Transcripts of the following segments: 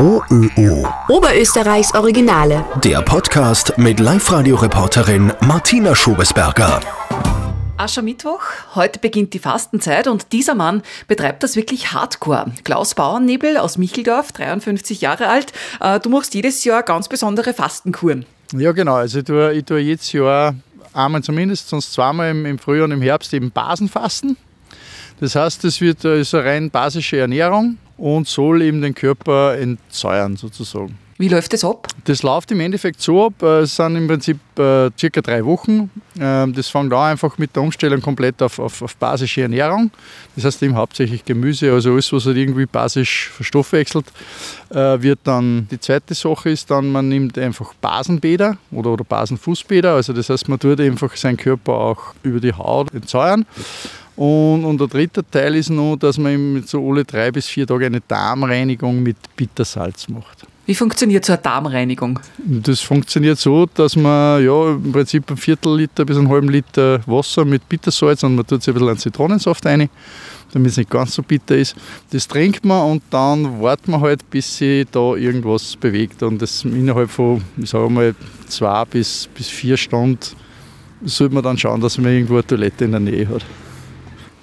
OÖO. Oberösterreichs Originale. Der Podcast mit Live-Radio-Reporterin Martina Schobesberger. Aschermittwoch, heute beginnt die Fastenzeit und dieser Mann betreibt das wirklich hardcore. Klaus Bauernnebel aus Micheldorf, 53 Jahre alt. Äh, Du machst jedes Jahr ganz besondere Fastenkuren. Ja, genau. Also ich tue, ich tue jedes Jahr einmal zumindest, sonst zweimal im, im Frühjahr und im Herbst eben Basenfasten. Das heißt, das wird, äh, ist eine rein basische Ernährung und soll eben den Körper entsäuern sozusagen. Wie läuft das ab? Das läuft im Endeffekt so ab, äh, es sind im Prinzip äh, circa drei Wochen. Ähm, Das fängt an einfach mit der Umstellung komplett auf, auf, auf basische Ernährung. Das heißt eben hauptsächlich Gemüse, also alles, was halt irgendwie basisch verstoffwechselt, äh, wird dann, die zweite Sache ist dann, man nimmt einfach Basenbäder oder, oder Basenfußbäder. Also das heißt, man tut einfach seinen Körper auch über die Haut entsäuern. Und, und der dritte Teil ist noch, dass man so alle drei bis vier Tage eine Darmreinigung mit Bittersalz macht. Wie funktioniert so eine Darmreinigung? Das funktioniert so, dass man ja, im Prinzip ein Viertel Liter bis einen halben Liter Wasser mit Bittersalz und man tut sich ein bisschen Zitronensaft rein, damit es nicht ganz so bitter ist. Das trinkt man und dann wartet man halt, bis sich da irgendwas bewegt. Und das innerhalb von, ich sage mal, zwei bis, bis vier Stunden sollte man dann schauen, dass man irgendwo eine Toilette in der Nähe hat.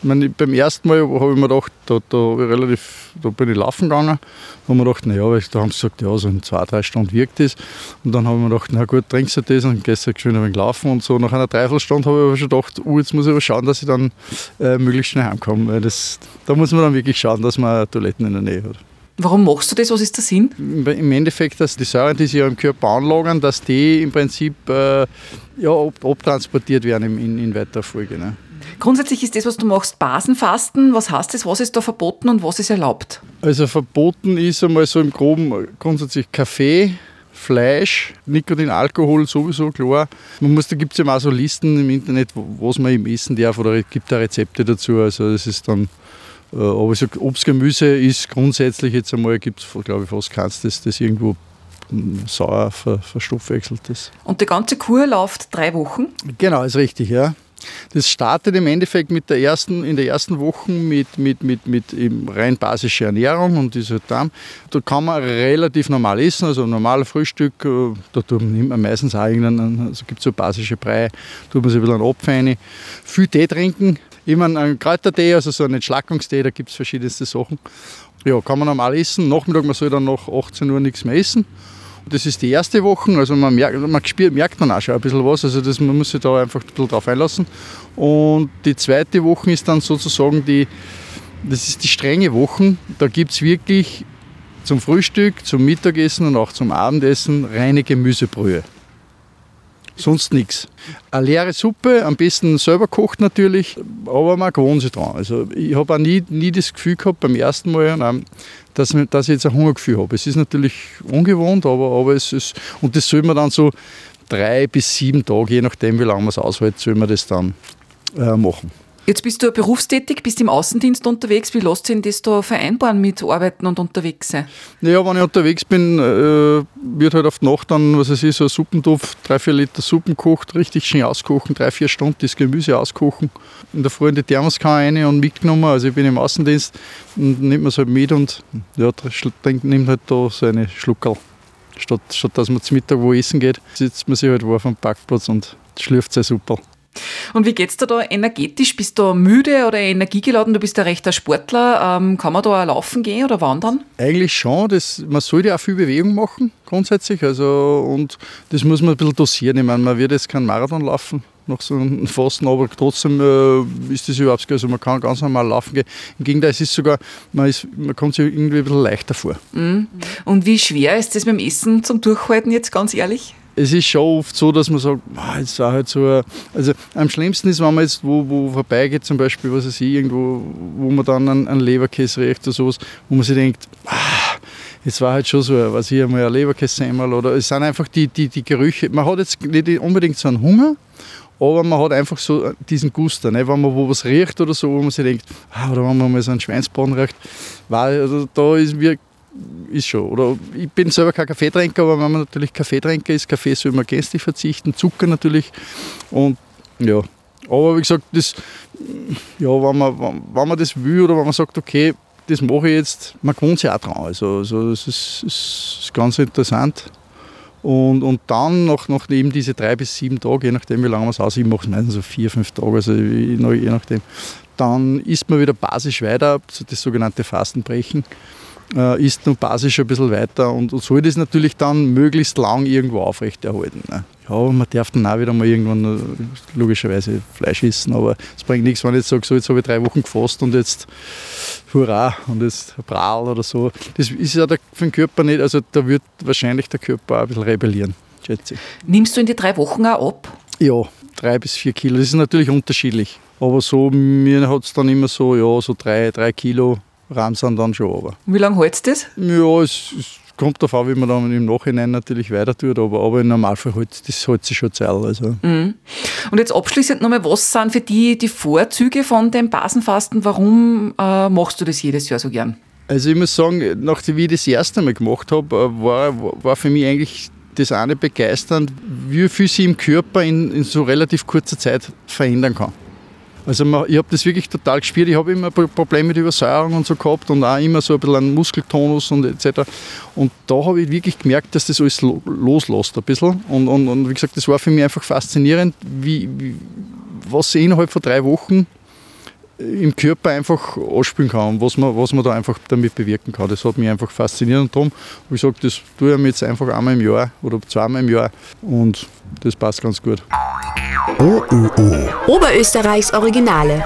Meine, beim ersten Mal habe ich mir gedacht, da, da, relativ, da bin ich laufen gegangen. Da habe ich mir gedacht, naja, weil da haben sie gesagt, ja, so in zwei, drei Stunden wirkt das. Und dann habe ich mir gedacht, na gut, trinkst du das und gehst halt schön ein wenig laufen. Und so nach einer Dreiviertelstunde habe ich aber schon gedacht, oh, jetzt muss ich aber schauen, dass ich dann äh, möglichst schnell heimkomme. Weil das, da muss man dann wirklich schauen, dass man Toiletten in der Nähe hat. Warum machst du das? Was ist der Sinn? Im Endeffekt, dass die Säuren, die sich im Körper anlagern, dass die im Prinzip äh, ja, ab, abtransportiert werden in, in, in weiterer Folge. Ne? Grundsätzlich ist das, was du machst, Basenfasten. Was heißt das? Was ist da verboten und was ist erlaubt? Also verboten ist einmal so im Groben grundsätzlich Kaffee, Fleisch, Nikotin, Alkohol sowieso, klar. Man muss, da gibt es eben auch so Listen im Internet, wo- was man eben essen darf oder es gibt da Rezepte dazu. Also das ist dann, äh, aber ich Obst, Gemüse ist grundsätzlich jetzt einmal, gibt es glaube ich fast keins, das, das irgendwo mm, sauer ver, verstoffwechselt ist. Und die ganze Kur läuft drei Wochen. Genau, ist richtig, ja. Das startet im Endeffekt mit der ersten, in der ersten Woche mit, mit, mit, mit rein basischer Ernährung und dieser Darm. Da kann man relativ normal essen, also ein normales Frühstück, äh, da nimmt man meistens auch irgendeinen, also gibt es so basische Brei, tut man sich ein bisschen einen Apfel rein. Viel Tee trinken, immer einen Kräutertee, also so einen Entschlackungstee, da gibt es verschiedenste Sachen. Ja, kann man normal essen. Nachmittag, man soll dann nach 18 Uhr nichts mehr essen. Das ist die erste Woche, also man merkt, man spürt, merkt man auch schon ein bisschen was, also das, man muss sich da einfach ein bisschen drauf einlassen. Und die zweite Woche ist dann sozusagen die, das ist die strenge Woche, da gibt es wirklich zum Frühstück, zum Mittagessen und auch zum Abendessen reine Gemüsebrühe. Sonst nichts. Eine leere Suppe, am besten selber kocht natürlich, aber man gewohnt sich dran. Also ich habe auch nie, nie das Gefühl gehabt beim ersten Mal, nein, dass, dass ich jetzt ein Hungergefühl habe. Es ist natürlich ungewohnt, aber, aber es ist, und das soll man dann so drei bis sieben Tage, je nachdem wie lange man es aushält, soll man das dann äh, machen. Jetzt bist du berufstätig, bist im Außendienst unterwegs. Wie lässt sich das da vereinbaren mit Arbeiten und unterwegs sein? Ja, wenn ich unterwegs bin, äh, wird halt auf die Nacht dann, was es ist, so ein Suppentopf, drei, vier Liter Suppen kocht, richtig schön auskochen, drei, vier Stunden das Gemüse auskochen. In der Früh in die Thermoskanne rein und mitgenommen. Also ich bin im Außendienst und nimmt man es halt mit und ja, nimmt halt da so eine Schluckerl. Statt, statt dass man zum Mittag wo essen geht, sitzt man sich halt wo auf dem Parkplatz und schlürft sein Super. Und wie geht's dir da energetisch? Bist du müde oder energiegeladen? Du bist ja recht ein Sportler. Ähm, kann man da auch laufen gehen oder wandern? Eigentlich schon. Das, man sollte auch viel Bewegung machen, grundsätzlich. Also, und das muss man ein bisschen dosieren. Ich meine, man wird jetzt keinen Marathon laufen nach so einem Fasten, aber trotzdem äh, ist das überhaupt also man kann ganz normal laufen gehen. Im Gegenteil, es ist sogar, man, ist, man kommt sich irgendwie ein bisschen leichter vor. Und wie schwer ist das mit dem Essen zum Durchhalten jetzt, ganz ehrlich? Es ist schon oft so, dass man sagt, "Ah, jetzt war halt so, ein-" also am schlimmsten ist, wenn man jetzt wo, wo vorbeigeht, zum Beispiel, was weiß ich, irgendwo, wo man dann einen, einen Leberkäse riecht oder sowas, wo man sich denkt, ah, jetzt war halt schon so, was ich einmal ein Leberkässemmel oder es sind einfach die, die, die Gerüche. Man hat jetzt nicht unbedingt so einen Hunger, aber man hat einfach so diesen Guster, ne? wenn man wo was riecht oder so, wo man sich denkt, ah, oder wenn man mal so einen Schweinsbraten riecht, weil also da ist wir ist schon. Oder ich bin selber kein Kaffeetrinker, aber wenn man natürlich Kaffeetrinker ist, Kaffee soll man gänzlich verzichten, Zucker natürlich. Und ja, aber wie gesagt, das, ja, wenn, man, wenn, man das will oder wenn man sagt, okay, das mache ich jetzt, man gewohnt sich auch dran. Also, also das ist, ist ganz interessant. Und, und dann nach, nach eben diese drei bis sieben Tage, je nachdem wie lange man es aus, ich mache es meistens so vier, fünf Tage, also je nachdem, dann isst man wieder basisch weiter, das sogenannte Fastenbrechen äh, isst nur basisch ein bisschen weiter und, und soll das natürlich dann möglichst lang irgendwo aufrechterhalten. Ne? Ja, man darf dann auch wieder mal irgendwann äh, logischerweise Fleisch essen, aber es bringt nichts, wenn ich jetzt sage, so jetzt habe ich drei Wochen gefasst und jetzt hurra und jetzt Bral oder so. Das ist ja für den Körper nicht, also da wird wahrscheinlich der Körper auch ein bisschen rebellieren, schätze ich. Nimmst du in die drei Wochen auch ab? Ja, drei bis vier Kilo. Das ist natürlich unterschiedlich. Aber so, mir hat es dann immer so, ja, so drei, drei Kilo ramsen dann schon aber. Wie lange hältst du das? Ja, es, es kommt darauf an, wie man dann im Nachhinein natürlich weiter tut, aber, aber im Normalfall hält das hält sich schon Zeit. Also. Mhm. Und jetzt abschließend nochmal, was sind für die die Vorzüge von dem Basenfasten? Warum äh, machst du das jedes Jahr so gern? Also ich muss sagen, nachdem ich das erste Mal gemacht habe, äh, war, war für mich eigentlich das eine begeisternd, wie viel sich im Körper in, in so relativ kurzer Zeit verändern kann. Also man, ich habe das wirklich total gespürt. Ich habe immer Probleme mit Übersäuerung und so gehabt und auch immer so ein bisschen einen Muskeltonus und etc. Und da habe ich wirklich gemerkt, dass das alles loslässt ein bisschen. Und, und, und wie gesagt, das war für mich einfach faszinierend, wie, wie was sie innerhalb von drei Wochen im Körper einfach anspülen kann, was man, was man da einfach damit bewirken kann. Das hat mich einfach fasziniert und darum habe ich gesagt, das tue ich mir jetzt einfach einmal im Jahr oder zweimal im Jahr und das passt ganz gut. OÖO. Oberösterreichs Originale.